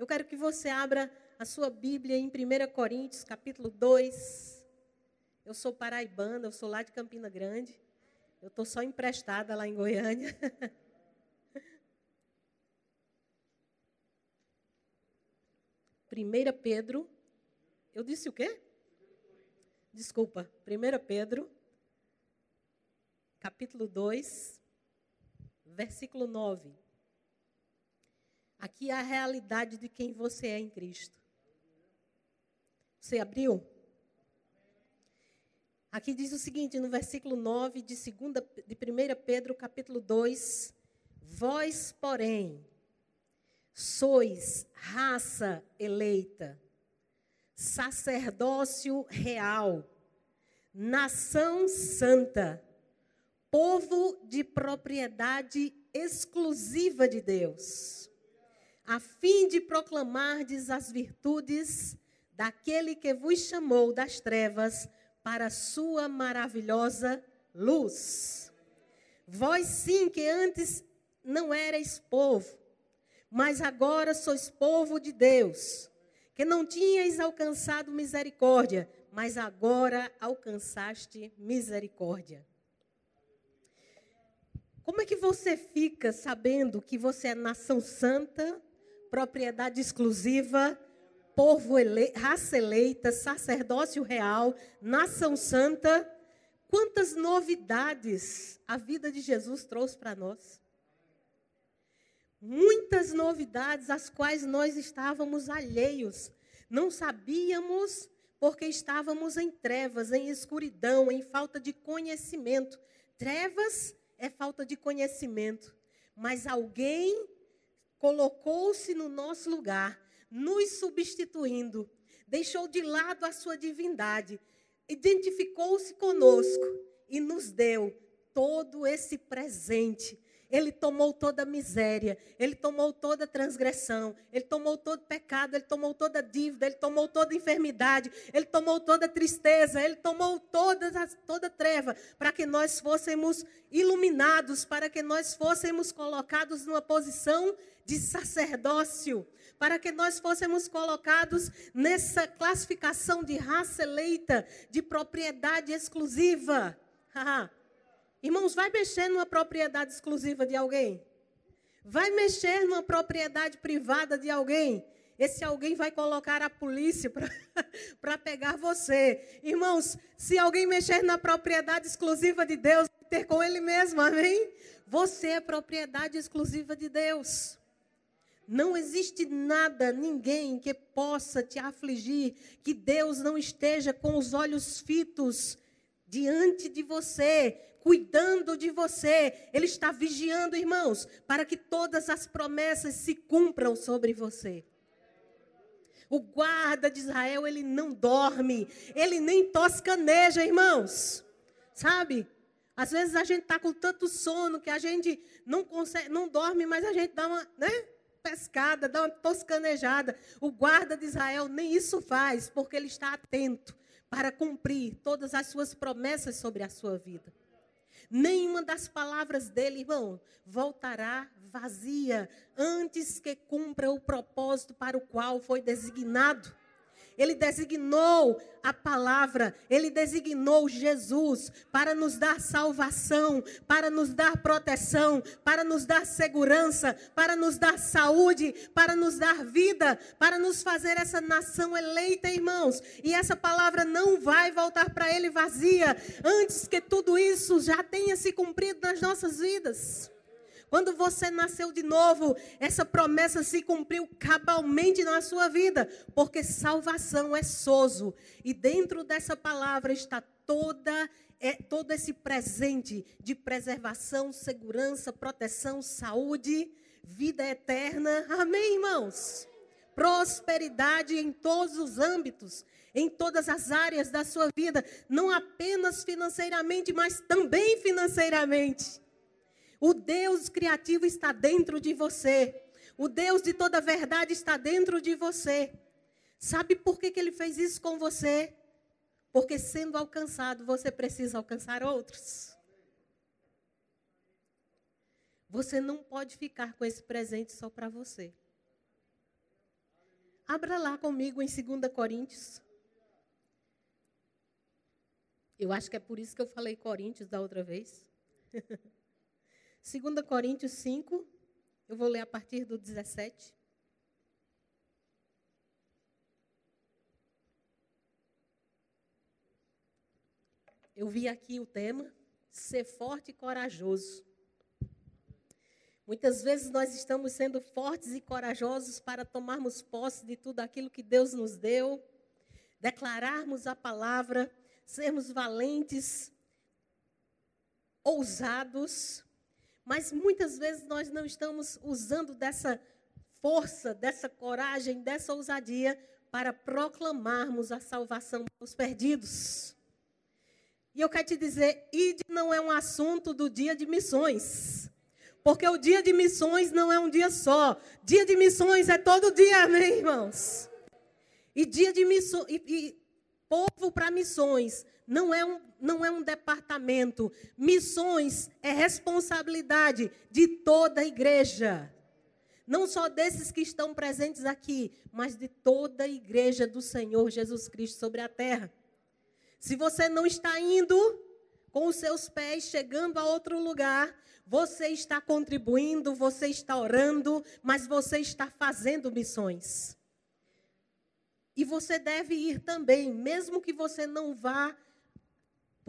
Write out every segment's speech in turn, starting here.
Eu quero que você abra a sua Bíblia em 1 Coríntios, capítulo 2. Eu sou paraibana, eu sou lá de Campina Grande. Eu estou só emprestada lá em Goiânia. Primeira Pedro, eu disse o quê? Desculpa, 1 Pedro, capítulo 2, versículo 9. Aqui é a realidade de quem você é em Cristo. Você abriu? Aqui diz o seguinte, no versículo 9 de, segunda, de 1 Pedro, capítulo 2: Vós, porém, sois raça eleita, sacerdócio real, nação santa, povo de propriedade exclusiva de Deus, a fim de proclamardes as virtudes daquele que vos chamou das trevas para a sua maravilhosa luz. Vós sim que antes não erais povo, mas agora sois povo de Deus, que não tinhais alcançado misericórdia, mas agora alcançaste misericórdia. Como é que você fica sabendo que você é nação santa, propriedade exclusiva, povo ele... raça eleita, sacerdócio real, nação santa? Quantas novidades a vida de Jesus trouxe para nós? Muitas novidades às quais nós estávamos alheios, não sabíamos porque estávamos em trevas, em escuridão, em falta de conhecimento. Trevas é falta de conhecimento, mas alguém colocou-se no nosso lugar, nos substituindo, deixou de lado a sua divindade, identificou-se conosco e nos deu todo esse presente ele tomou toda a miséria, ele tomou toda a transgressão, ele tomou todo pecado, ele tomou toda dívida, ele tomou toda enfermidade, ele tomou toda tristeza, ele tomou toda, toda a treva, para que nós fôssemos iluminados, para que nós fôssemos colocados numa posição de sacerdócio, para que nós fôssemos colocados nessa classificação de raça eleita, de propriedade exclusiva. Irmãos, vai mexer numa propriedade exclusiva de alguém? Vai mexer numa propriedade privada de alguém? Esse alguém vai colocar a polícia para pegar você. Irmãos, se alguém mexer na propriedade exclusiva de Deus, ter com Ele mesmo, amém? Você é propriedade exclusiva de Deus. Não existe nada, ninguém que possa te afligir, que Deus não esteja com os olhos fitos diante de você, cuidando de você, Ele está vigiando, irmãos, para que todas as promessas se cumpram sobre você. O guarda de Israel, ele não dorme, ele nem toscaneja, irmãos. Sabe? Às vezes a gente está com tanto sono que a gente não consegue, não dorme, mas a gente dá uma, né? Pescada, dá uma toscanejada. O guarda de Israel nem isso faz, porque ele está atento para cumprir todas as suas promessas sobre a sua vida. Nenhuma das palavras dele, irmão, voltará vazia antes que cumpra o propósito para o qual foi designado. Ele designou a palavra, ele designou Jesus para nos dar salvação, para nos dar proteção, para nos dar segurança, para nos dar saúde, para nos dar vida, para nos fazer essa nação eleita, irmãos. E essa palavra não vai voltar para ele vazia antes que tudo isso já tenha se cumprido nas nossas vidas. Quando você nasceu de novo, essa promessa se cumpriu cabalmente na sua vida, porque salvação é sozo. E dentro dessa palavra está toda é todo esse presente de preservação, segurança, proteção, saúde, vida eterna. Amém, irmãos? Prosperidade em todos os âmbitos, em todas as áreas da sua vida, não apenas financeiramente, mas também financeiramente. O Deus criativo está dentro de você. O Deus de toda verdade está dentro de você. Sabe por que, que ele fez isso com você? Porque sendo alcançado, você precisa alcançar outros. Você não pode ficar com esse presente só para você. Abra lá comigo em 2 Coríntios. Eu acho que é por isso que eu falei Coríntios da outra vez. 2 Coríntios 5, eu vou ler a partir do 17. Eu vi aqui o tema, ser forte e corajoso. Muitas vezes nós estamos sendo fortes e corajosos para tomarmos posse de tudo aquilo que Deus nos deu, declararmos a palavra, sermos valentes, ousados, mas muitas vezes nós não estamos usando dessa força, dessa coragem, dessa ousadia para proclamarmos a salvação aos perdidos. E eu quero te dizer, ID não é um assunto do dia de missões. Porque o dia de missões não é um dia só. Dia de missões é todo dia, amém, irmãos? E dia de missões, e, e povo para missões não é, um, não é um departamento. Missões é responsabilidade de toda a igreja. Não só desses que estão presentes aqui, mas de toda a igreja do Senhor Jesus Cristo sobre a terra. Se você não está indo com os seus pés chegando a outro lugar, você está contribuindo, você está orando, mas você está fazendo missões. E você deve ir também, mesmo que você não vá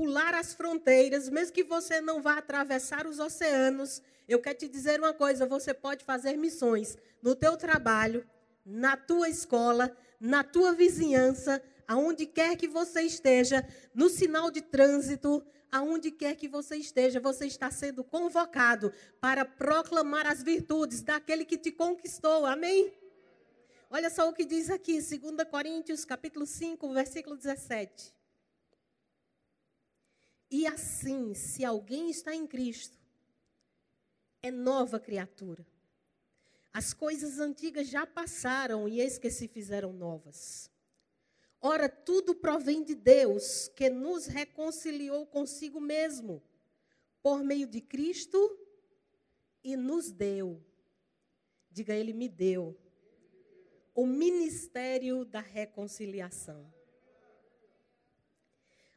pular as fronteiras, mesmo que você não vá atravessar os oceanos, eu quero te dizer uma coisa, você pode fazer missões no teu trabalho, na tua escola, na tua vizinhança, aonde quer que você esteja, no sinal de trânsito, aonde quer que você esteja, você está sendo convocado para proclamar as virtudes daquele que te conquistou. Amém? Olha só o que diz aqui, 2 Coríntios, capítulo 5, versículo 17. E assim, se alguém está em Cristo, é nova criatura. As coisas antigas já passaram e eis que se fizeram novas. Ora, tudo provém de Deus, que nos reconciliou consigo mesmo, por meio de Cristo, e nos deu. Diga, Ele me deu. O ministério da reconciliação.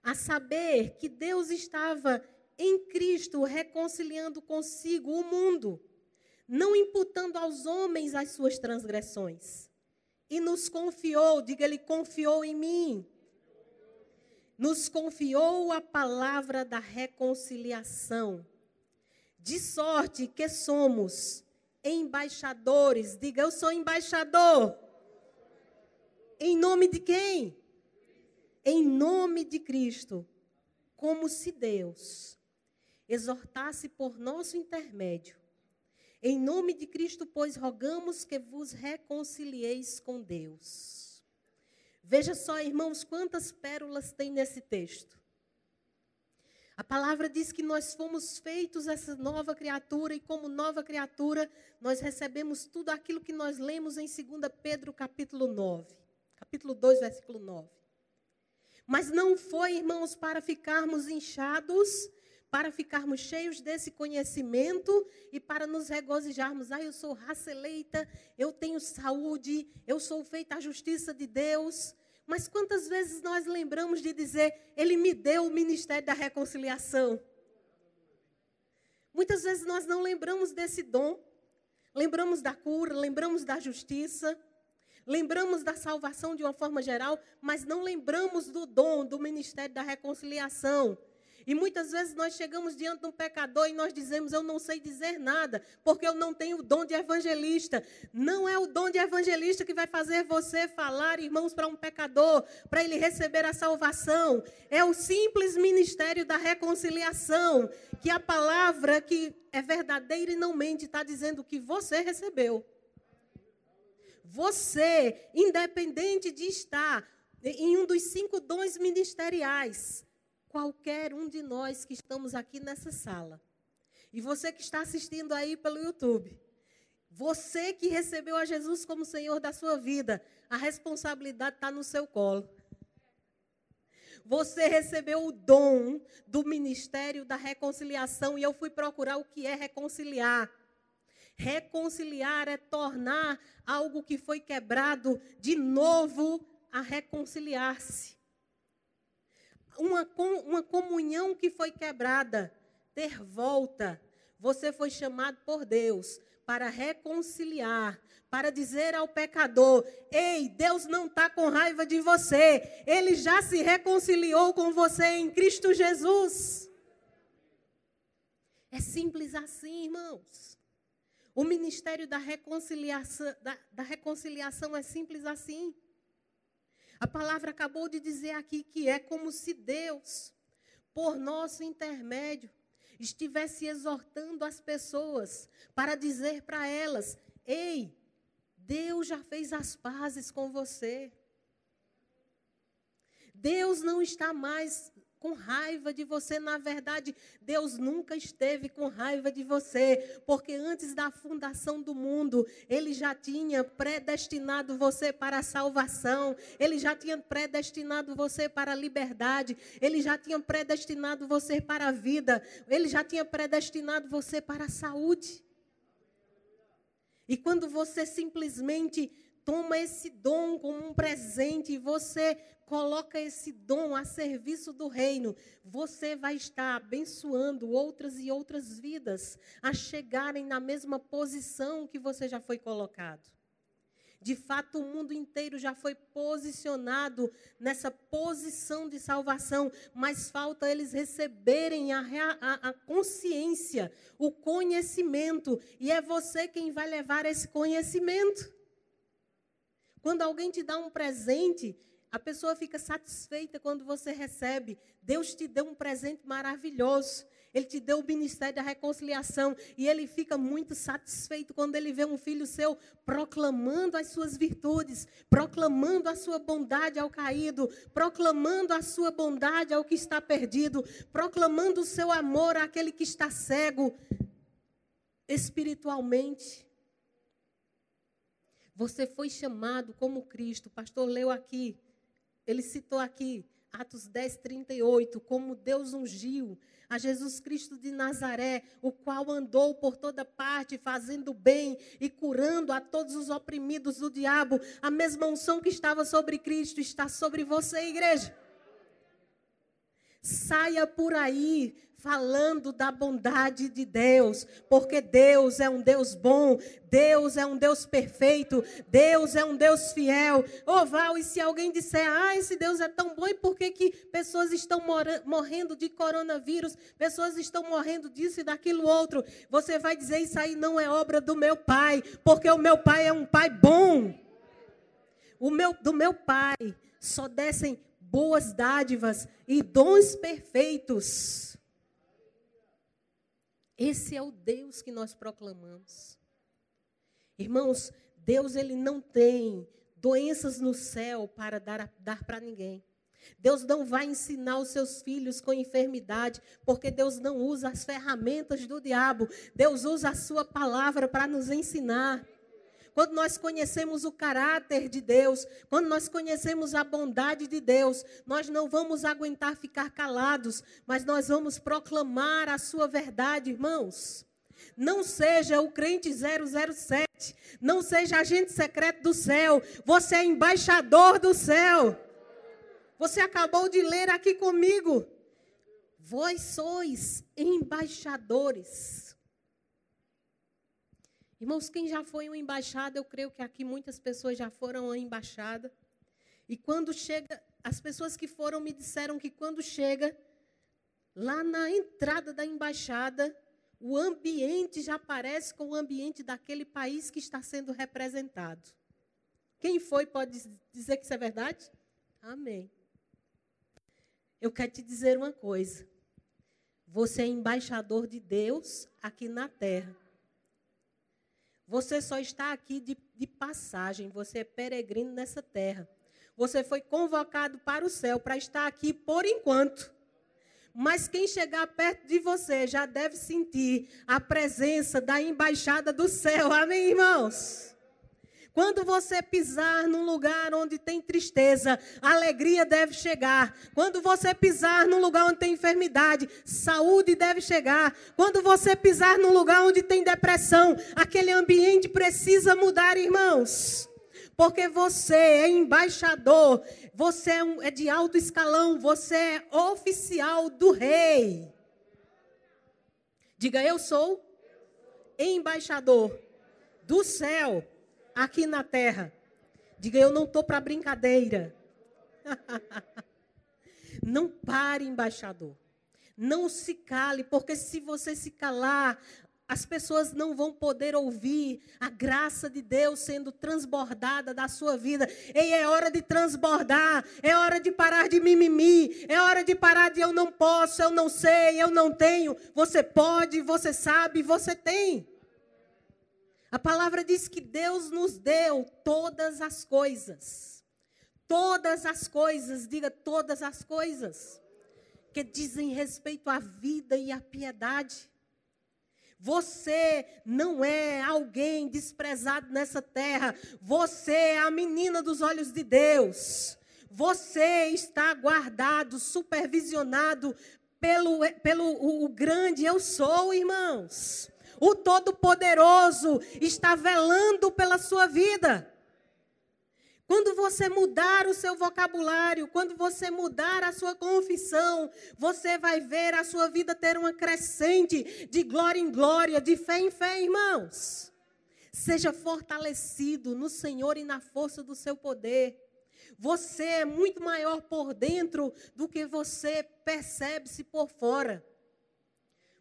A saber que Deus estava em Cristo reconciliando consigo o mundo, não imputando aos homens as suas transgressões e nos confiou, diga ele, confiou em mim. Nos confiou a palavra da reconciliação. De sorte que somos embaixadores. Diga, eu sou embaixador. Em nome de quem? Em nome de Cristo. Como se Deus exortasse por nosso intermédio em nome de Cristo, pois, rogamos que vos reconcilieis com Deus. Veja só, irmãos, quantas pérolas tem nesse texto. A palavra diz que nós fomos feitos essa nova criatura e como nova criatura nós recebemos tudo aquilo que nós lemos em 2 Pedro capítulo 9, capítulo 2, versículo 9. Mas não foi, irmãos, para ficarmos inchados para ficarmos cheios desse conhecimento e para nos regozijarmos. Ah, eu sou raça eleita, eu tenho saúde, eu sou feita a justiça de Deus. Mas quantas vezes nós lembramos de dizer, Ele me deu o ministério da reconciliação? Muitas vezes nós não lembramos desse dom. Lembramos da cura, lembramos da justiça, lembramos da salvação de uma forma geral, mas não lembramos do dom do ministério da reconciliação e muitas vezes nós chegamos diante de um pecador e nós dizemos: Eu não sei dizer nada, porque eu não tenho o dom de evangelista. Não é o dom de evangelista que vai fazer você falar, irmãos, para um pecador, para ele receber a salvação. É o simples ministério da reconciliação, que a palavra que é verdadeira e não mente está dizendo que você recebeu. Você, independente de estar em um dos cinco dons ministeriais, qualquer um de nós que estamos aqui nessa sala. E você que está assistindo aí pelo YouTube. Você que recebeu a Jesus como Senhor da sua vida, a responsabilidade está no seu colo. Você recebeu o dom do ministério da reconciliação e eu fui procurar o que é reconciliar. Reconciliar é tornar algo que foi quebrado de novo a reconciliar-se. Uma, uma comunhão que foi quebrada, ter volta. Você foi chamado por Deus para reconciliar, para dizer ao pecador: Ei, Deus não está com raiva de você, Ele já se reconciliou com você em Cristo Jesus. É simples assim, irmãos. O ministério da reconciliação, da, da reconciliação é simples assim. A palavra acabou de dizer aqui que é como se Deus, por nosso intermédio, estivesse exortando as pessoas para dizer para elas: Ei, Deus já fez as pazes com você. Deus não está mais com raiva de você. Na verdade, Deus nunca esteve com raiva de você, porque antes da fundação do mundo, Ele já tinha predestinado você para a salvação, Ele já tinha predestinado você para a liberdade, Ele já tinha predestinado você para a vida, Ele já tinha predestinado você para a saúde. E quando você simplesmente toma esse dom como um presente e você coloca esse dom a serviço do reino, você vai estar abençoando outras e outras vidas a chegarem na mesma posição que você já foi colocado. De fato, o mundo inteiro já foi posicionado nessa posição de salvação, mas falta eles receberem a, a, a, consciência, o conhecimento, e é você quem vai levar esse conhecimento. Quando alguém te dá um presente, a pessoa fica satisfeita quando você recebe. Deus te deu um presente maravilhoso. Ele te deu o ministério da reconciliação. E ele fica muito satisfeito quando ele vê um filho seu proclamando as suas virtudes, proclamando a sua bondade ao caído, proclamando a sua bondade ao que está perdido, proclamando o seu amor àquele que está cego espiritualmente. Você foi chamado como Cristo. O pastor leu aqui ele citou aqui, Atos 10, 38, como Deus ungiu a Jesus Cristo de Nazaré, o qual andou por toda parte, fazendo bem e curando a todos os oprimidos do diabo. A mesma unção que estava sobre Cristo está sobre você, igreja. Saia por aí falando da bondade de Deus, porque Deus é um Deus bom, Deus é um Deus perfeito, Deus é um Deus fiel. Oh, Val, e se alguém disser, ah, esse Deus é tão bom, e por que, que pessoas estão morrendo de coronavírus, pessoas estão morrendo disso e daquilo outro? Você vai dizer, isso aí não é obra do meu pai, porque o meu pai é um pai bom. O meu, do meu pai só descem boas dádivas e dons perfeitos esse é o Deus que nós proclamamos. Irmãos, Deus ele não tem doenças no céu para dar, dar para ninguém. Deus não vai ensinar os seus filhos com enfermidade, porque Deus não usa as ferramentas do diabo. Deus usa a sua palavra para nos ensinar quando nós conhecemos o caráter de Deus, quando nós conhecemos a bondade de Deus, nós não vamos aguentar ficar calados, mas nós vamos proclamar a sua verdade, irmãos. Não seja o crente 007, não seja agente secreto do céu, você é embaixador do céu. Você acabou de ler aqui comigo. Vós sois embaixadores Irmãos, quem já foi uma embaixada, eu creio que aqui muitas pessoas já foram uma embaixada. E quando chega, as pessoas que foram me disseram que quando chega lá na entrada da embaixada, o ambiente já parece com o ambiente daquele país que está sendo representado. Quem foi pode dizer que isso é verdade? Amém. Eu quero te dizer uma coisa. Você é embaixador de Deus aqui na terra. Você só está aqui de, de passagem, você é peregrino nessa terra. Você foi convocado para o céu para estar aqui por enquanto. Mas quem chegar perto de você já deve sentir a presença da embaixada do céu. Amém, irmãos? Quando você pisar num lugar onde tem tristeza, alegria deve chegar. Quando você pisar num lugar onde tem enfermidade, saúde deve chegar. Quando você pisar num lugar onde tem depressão, aquele ambiente precisa mudar, irmãos. Porque você é embaixador, você é, é de alto escalão, você é oficial do rei. Diga, eu sou embaixador do céu aqui na terra. Diga, eu não estou para brincadeira. não pare, embaixador. Não se cale, porque se você se calar, as pessoas não vão poder ouvir a graça de Deus sendo transbordada da sua vida. Ei, é hora de transbordar, é hora de parar de mimimi, é hora de parar de eu não posso, eu não sei, eu não tenho. Você pode, você sabe, você tem. A palavra diz que Deus nos deu todas as coisas. Todas as coisas, diga todas as coisas, que dizem respeito à vida e à piedade. Você não é alguém desprezado nessa terra. Você é a menina dos olhos de Deus. Você está guardado, supervisionado pelo, pelo o, o grande eu sou, irmãos. O Todo-Poderoso está velando pela sua vida. Quando você mudar o seu vocabulário, quando você mudar a sua confissão, você vai ver a sua vida ter uma crescente de glória em glória, de fé em fé, irmãos. Seja fortalecido no Senhor e na força do seu poder. Você é muito maior por dentro do que você percebe-se por fora.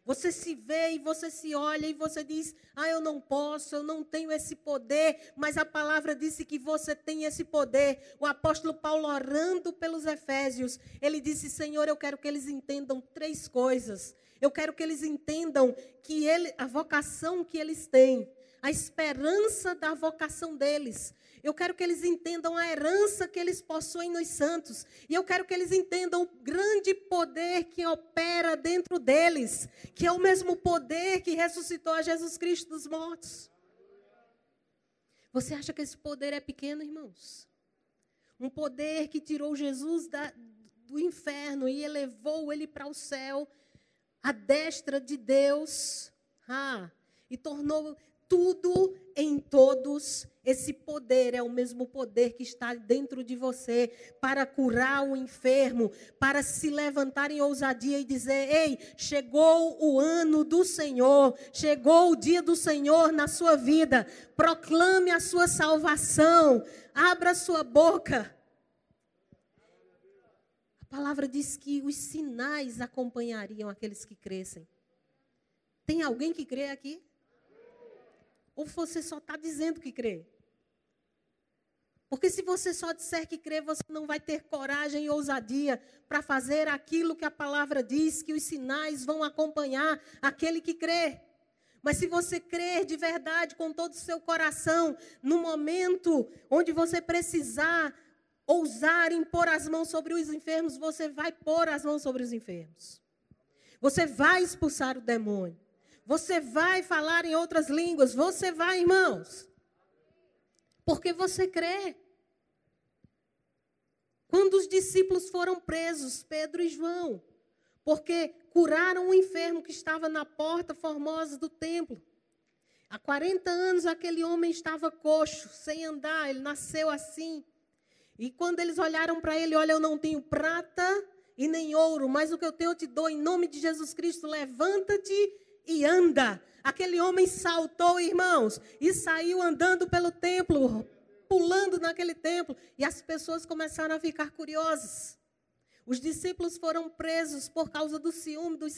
Você se vê e você se olha e você diz: Ah, eu não posso, eu não tenho esse poder. Mas a palavra disse que você tem esse poder. O apóstolo Paulo, orando pelos Efésios, ele disse: Senhor, eu quero que eles entendam três coisas. Eu quero que eles entendam que ele, a vocação que eles têm, a esperança da vocação deles, eu quero que eles entendam a herança que eles possuem nos santos. E eu quero que eles entendam o grande poder que opera dentro deles, que é o mesmo poder que ressuscitou a Jesus Cristo dos mortos. Você acha que esse poder é pequeno, irmãos? Um poder que tirou Jesus da, do inferno e elevou ele para o céu, a destra de Deus, ah, e tornou tudo em todos. Esse poder é o mesmo poder que está dentro de você para curar o enfermo, para se levantar em ousadia e dizer: Ei, chegou o ano do Senhor, chegou o dia do Senhor na sua vida. Proclame a sua salvação, abra sua boca. A palavra diz que os sinais acompanhariam aqueles que crescem. Tem alguém que crê aqui? Ou você só está dizendo que crê? Porque se você só disser que crê, você não vai ter coragem e ousadia para fazer aquilo que a palavra diz, que os sinais vão acompanhar aquele que crê. Mas se você crer de verdade com todo o seu coração, no momento onde você precisar ousar impor as mãos sobre os enfermos, você vai pôr as mãos sobre os enfermos. Você vai expulsar o demônio. Você vai falar em outras línguas. Você vai, irmãos. Porque você crê. Quando os discípulos foram presos, Pedro e João, porque curaram um enfermo que estava na porta formosa do templo. Há 40 anos aquele homem estava coxo, sem andar, ele nasceu assim. E quando eles olharam para ele, olha, eu não tenho prata e nem ouro, mas o que eu tenho eu te dou em nome de Jesus Cristo, levanta-te e anda. Aquele homem saltou, irmãos, e saiu andando pelo templo, pulando naquele templo, e as pessoas começaram a ficar curiosas. Os discípulos foram presos por causa do ciúme dos,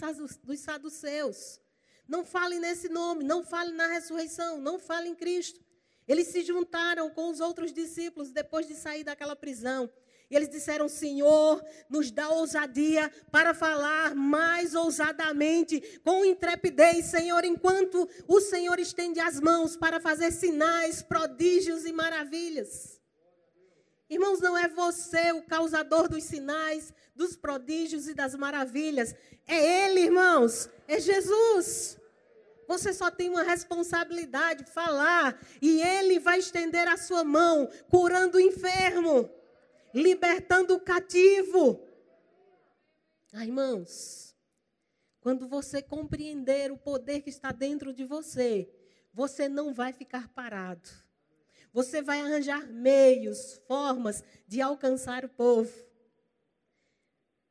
saduceus. Não fale nesse nome, não fale na ressurreição, não fale em Cristo. Eles se juntaram com os outros discípulos depois de sair daquela prisão. E eles disseram: Senhor, nos dá ousadia para falar mais ousadamente, com intrepidez, Senhor, enquanto o Senhor estende as mãos para fazer sinais, prodígios e maravilhas. Irmãos, não é você o causador dos sinais, dos prodígios e das maravilhas. É Ele, irmãos. É Jesus. Você só tem uma responsabilidade, falar, e ele vai estender a sua mão, curando o enfermo, libertando o cativo. Ah, irmãos, quando você compreender o poder que está dentro de você, você não vai ficar parado. Você vai arranjar meios, formas de alcançar o povo.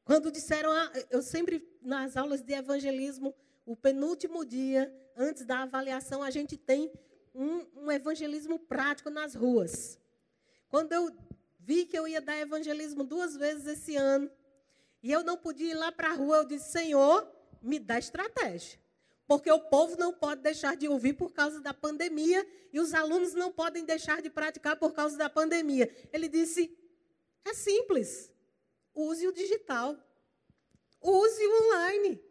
Quando disseram, ah, eu sempre nas aulas de evangelismo, o penúltimo dia, antes da avaliação, a gente tem um, um evangelismo prático nas ruas. Quando eu vi que eu ia dar evangelismo duas vezes esse ano, e eu não podia ir lá para a rua, eu disse: Senhor, me dá estratégia. Porque o povo não pode deixar de ouvir por causa da pandemia e os alunos não podem deixar de praticar por causa da pandemia. Ele disse: é simples. Use o digital. Use o online.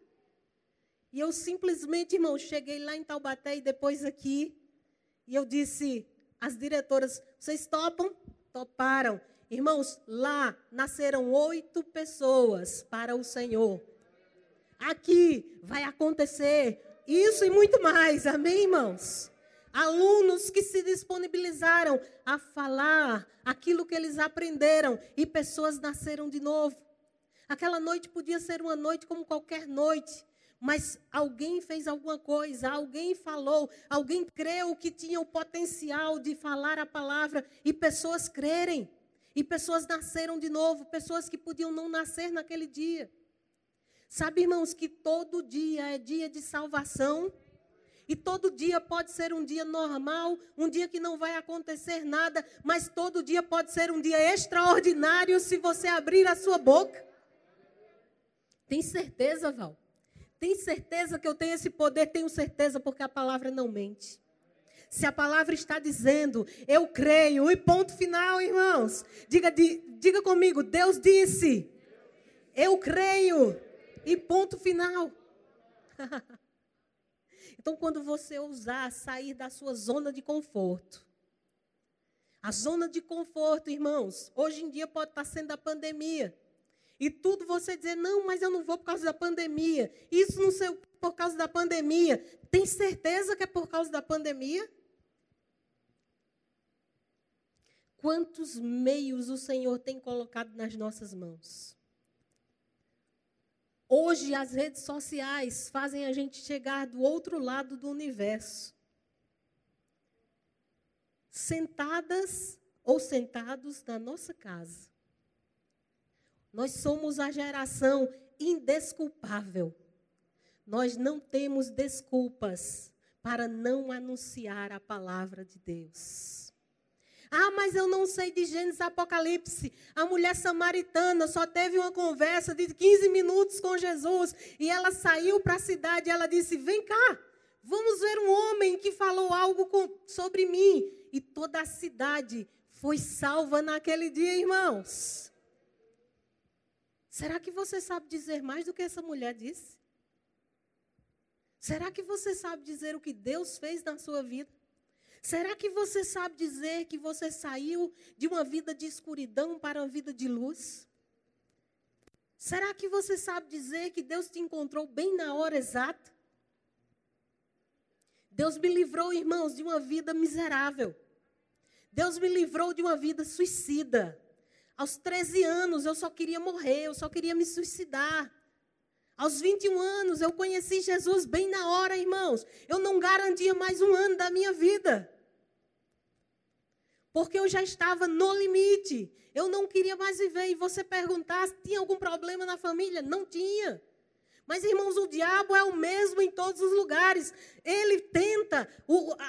E eu simplesmente, irmão, cheguei lá em Taubaté e depois aqui. E eu disse às diretoras: vocês topam? Toparam. Irmãos, lá nasceram oito pessoas para o Senhor. Aqui vai acontecer isso e muito mais. Amém, irmãos? Alunos que se disponibilizaram a falar aquilo que eles aprenderam e pessoas nasceram de novo. Aquela noite podia ser uma noite como qualquer noite, mas alguém fez alguma coisa, alguém falou, alguém creu que tinha o potencial de falar a palavra e pessoas crerem. E pessoas nasceram de novo, pessoas que podiam não nascer naquele dia. Sabe, irmãos, que todo dia é dia de salvação. E todo dia pode ser um dia normal, um dia que não vai acontecer nada, mas todo dia pode ser um dia extraordinário se você abrir a sua boca. Tem certeza, Val? Tem certeza que eu tenho esse poder? Tenho certeza, porque a palavra não mente. Se a palavra está dizendo, eu creio, e ponto final, irmãos. Diga, diga comigo, Deus disse, eu creio, e ponto final. então, quando você ousar sair da sua zona de conforto, a zona de conforto, irmãos, hoje em dia pode estar sendo a pandemia. E tudo você dizer, não, mas eu não vou por causa da pandemia. Isso não sei por causa da pandemia. Tem certeza que é por causa da pandemia? Quantos meios o Senhor tem colocado nas nossas mãos? Hoje as redes sociais fazem a gente chegar do outro lado do universo. Sentadas ou sentados na nossa casa. Nós somos a geração indesculpável. Nós não temos desculpas para não anunciar a palavra de Deus. Ah, mas eu não sei de Gênesis Apocalipse. A mulher samaritana só teve uma conversa de 15 minutos com Jesus e ela saiu para a cidade e ela disse: Vem cá, vamos ver um homem que falou algo com, sobre mim. E toda a cidade foi salva naquele dia, irmãos. Será que você sabe dizer mais do que essa mulher disse? Será que você sabe dizer o que Deus fez na sua vida? Será que você sabe dizer que você saiu de uma vida de escuridão para uma vida de luz? Será que você sabe dizer que Deus te encontrou bem na hora exata? Deus me livrou, irmãos, de uma vida miserável. Deus me livrou de uma vida suicida. Aos 13 anos eu só queria morrer, eu só queria me suicidar. Aos 21 anos eu conheci Jesus bem na hora, irmãos. Eu não garantia mais um ano da minha vida. Porque eu já estava no limite. Eu não queria mais viver. E você perguntar se tinha algum problema na família? Não tinha. Mas, irmãos, o diabo é o mesmo em todos os lugares. Ele tenta,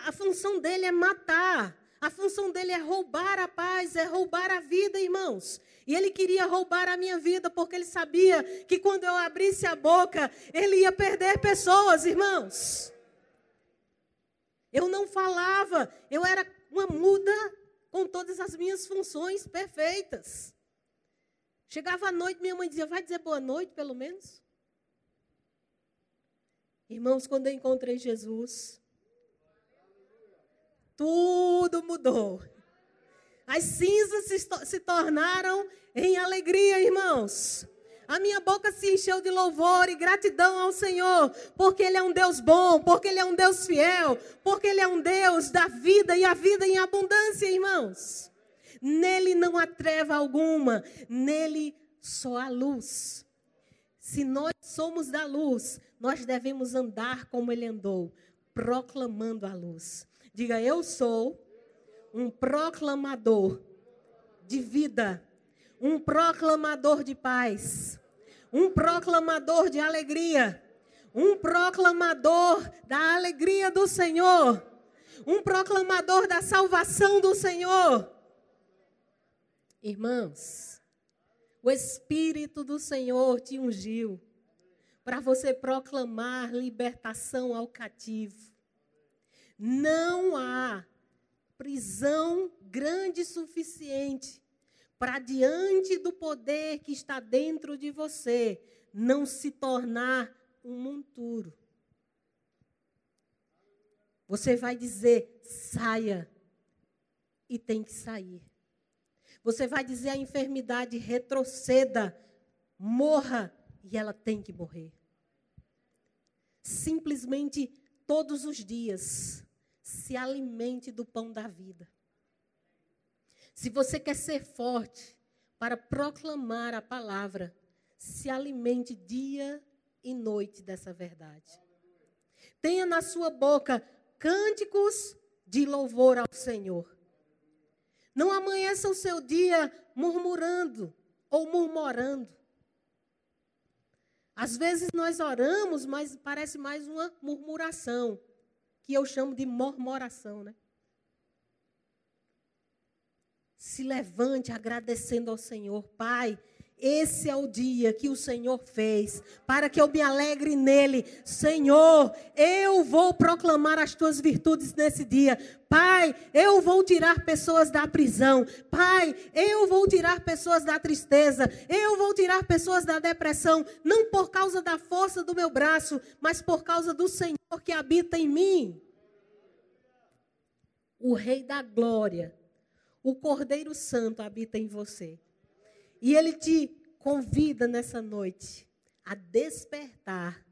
a função dele é matar. A função dele é roubar a paz, é roubar a vida, irmãos. E ele queria roubar a minha vida porque ele sabia que quando eu abrisse a boca, ele ia perder pessoas, irmãos. Eu não falava, eu era uma muda com todas as minhas funções perfeitas. Chegava à noite, minha mãe dizia: Vai dizer boa noite, pelo menos. Irmãos, quando eu encontrei Jesus, tudo mudou. As cinzas se, se tornaram em alegria, irmãos. A minha boca se encheu de louvor e gratidão ao Senhor, porque Ele é um Deus bom, porque Ele é um Deus fiel, porque Ele é um Deus da vida e a vida em abundância, irmãos. Nele não há treva alguma, nele só há luz. Se nós somos da luz, nós devemos andar como Ele andou, proclamando a luz. Diga, eu sou um proclamador de vida um proclamador de paz, um proclamador de alegria, um proclamador da alegria do Senhor, um proclamador da salvação do Senhor. Irmãos, o Espírito do Senhor te ungiu para você proclamar libertação ao cativo. Não há prisão grande suficiente para diante do poder que está dentro de você, não se tornar um monturo. Você vai dizer, saia, e tem que sair. Você vai dizer à enfermidade, retroceda, morra, e ela tem que morrer. Simplesmente todos os dias, se alimente do pão da vida. Se você quer ser forte para proclamar a palavra, se alimente dia e noite dessa verdade. Tenha na sua boca cânticos de louvor ao Senhor. Não amanheça o seu dia murmurando ou murmurando. Às vezes nós oramos, mas parece mais uma murmuração, que eu chamo de murmuração, né? se levante agradecendo ao Senhor. Pai, esse é o dia que o Senhor fez, para que eu me alegre nele. Senhor, eu vou proclamar as tuas virtudes nesse dia. Pai, eu vou tirar pessoas da prisão. Pai, eu vou tirar pessoas da tristeza. Eu vou tirar pessoas da depressão. Não por causa da força do meu braço, mas por causa do Senhor que habita em mim. O Rei da Glória o Cordeiro Santo habita em você. E ele te convida nessa noite a despertar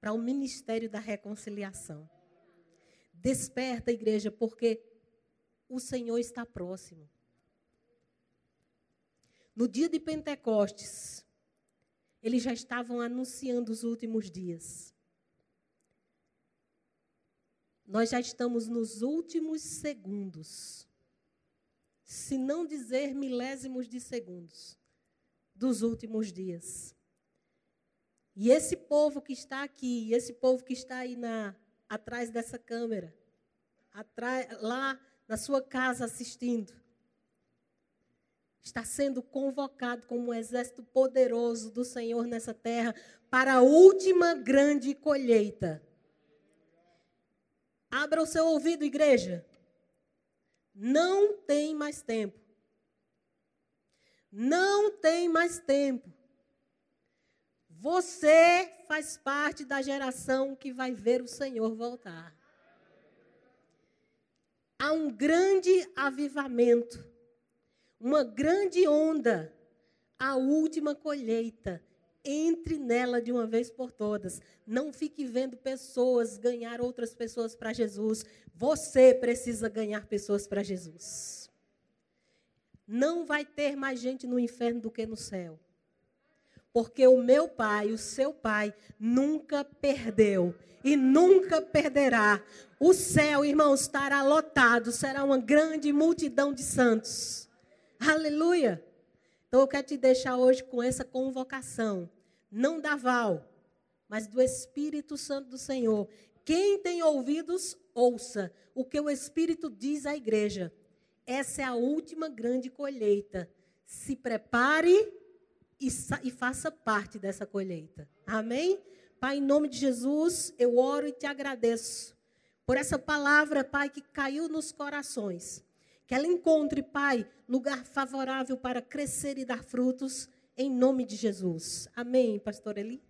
para o ministério da reconciliação. Desperta, igreja, porque o Senhor está próximo. No dia de Pentecostes, eles já estavam anunciando os últimos dias. Nós já estamos nos últimos segundos se não dizer milésimos de segundos, dos últimos dias. E esse povo que está aqui, esse povo que está aí na, atrás dessa câmera, atrás, lá na sua casa assistindo, está sendo convocado como um exército poderoso do Senhor nessa terra para a última grande colheita. Abra o seu ouvido, igreja. Não tem mais tempo. Não tem mais tempo. Você faz parte da geração que vai ver o Senhor voltar. Há um grande avivamento, uma grande onda, a última colheita entre nela de uma vez por todas. Não fique vendo pessoas ganhar outras pessoas para Jesus. Você precisa ganhar pessoas para Jesus. Não vai ter mais gente no inferno do que no céu. Porque o meu pai, o seu pai, nunca perdeu e nunca perderá. O céu, irmãos, estará lotado, será uma grande multidão de santos. Aleluia! Então eu quero te deixar hoje com essa convocação, não da Val, mas do Espírito Santo do Senhor. Quem tem ouvidos, ouça o que o Espírito diz à igreja. Essa é a última grande colheita. Se prepare e, e faça parte dessa colheita. Amém? Pai, em nome de Jesus, eu oro e te agradeço por essa palavra, Pai, que caiu nos corações. Que ela encontre, Pai, lugar favorável para crescer e dar frutos, em nome de Jesus. Amém, pastor Eli?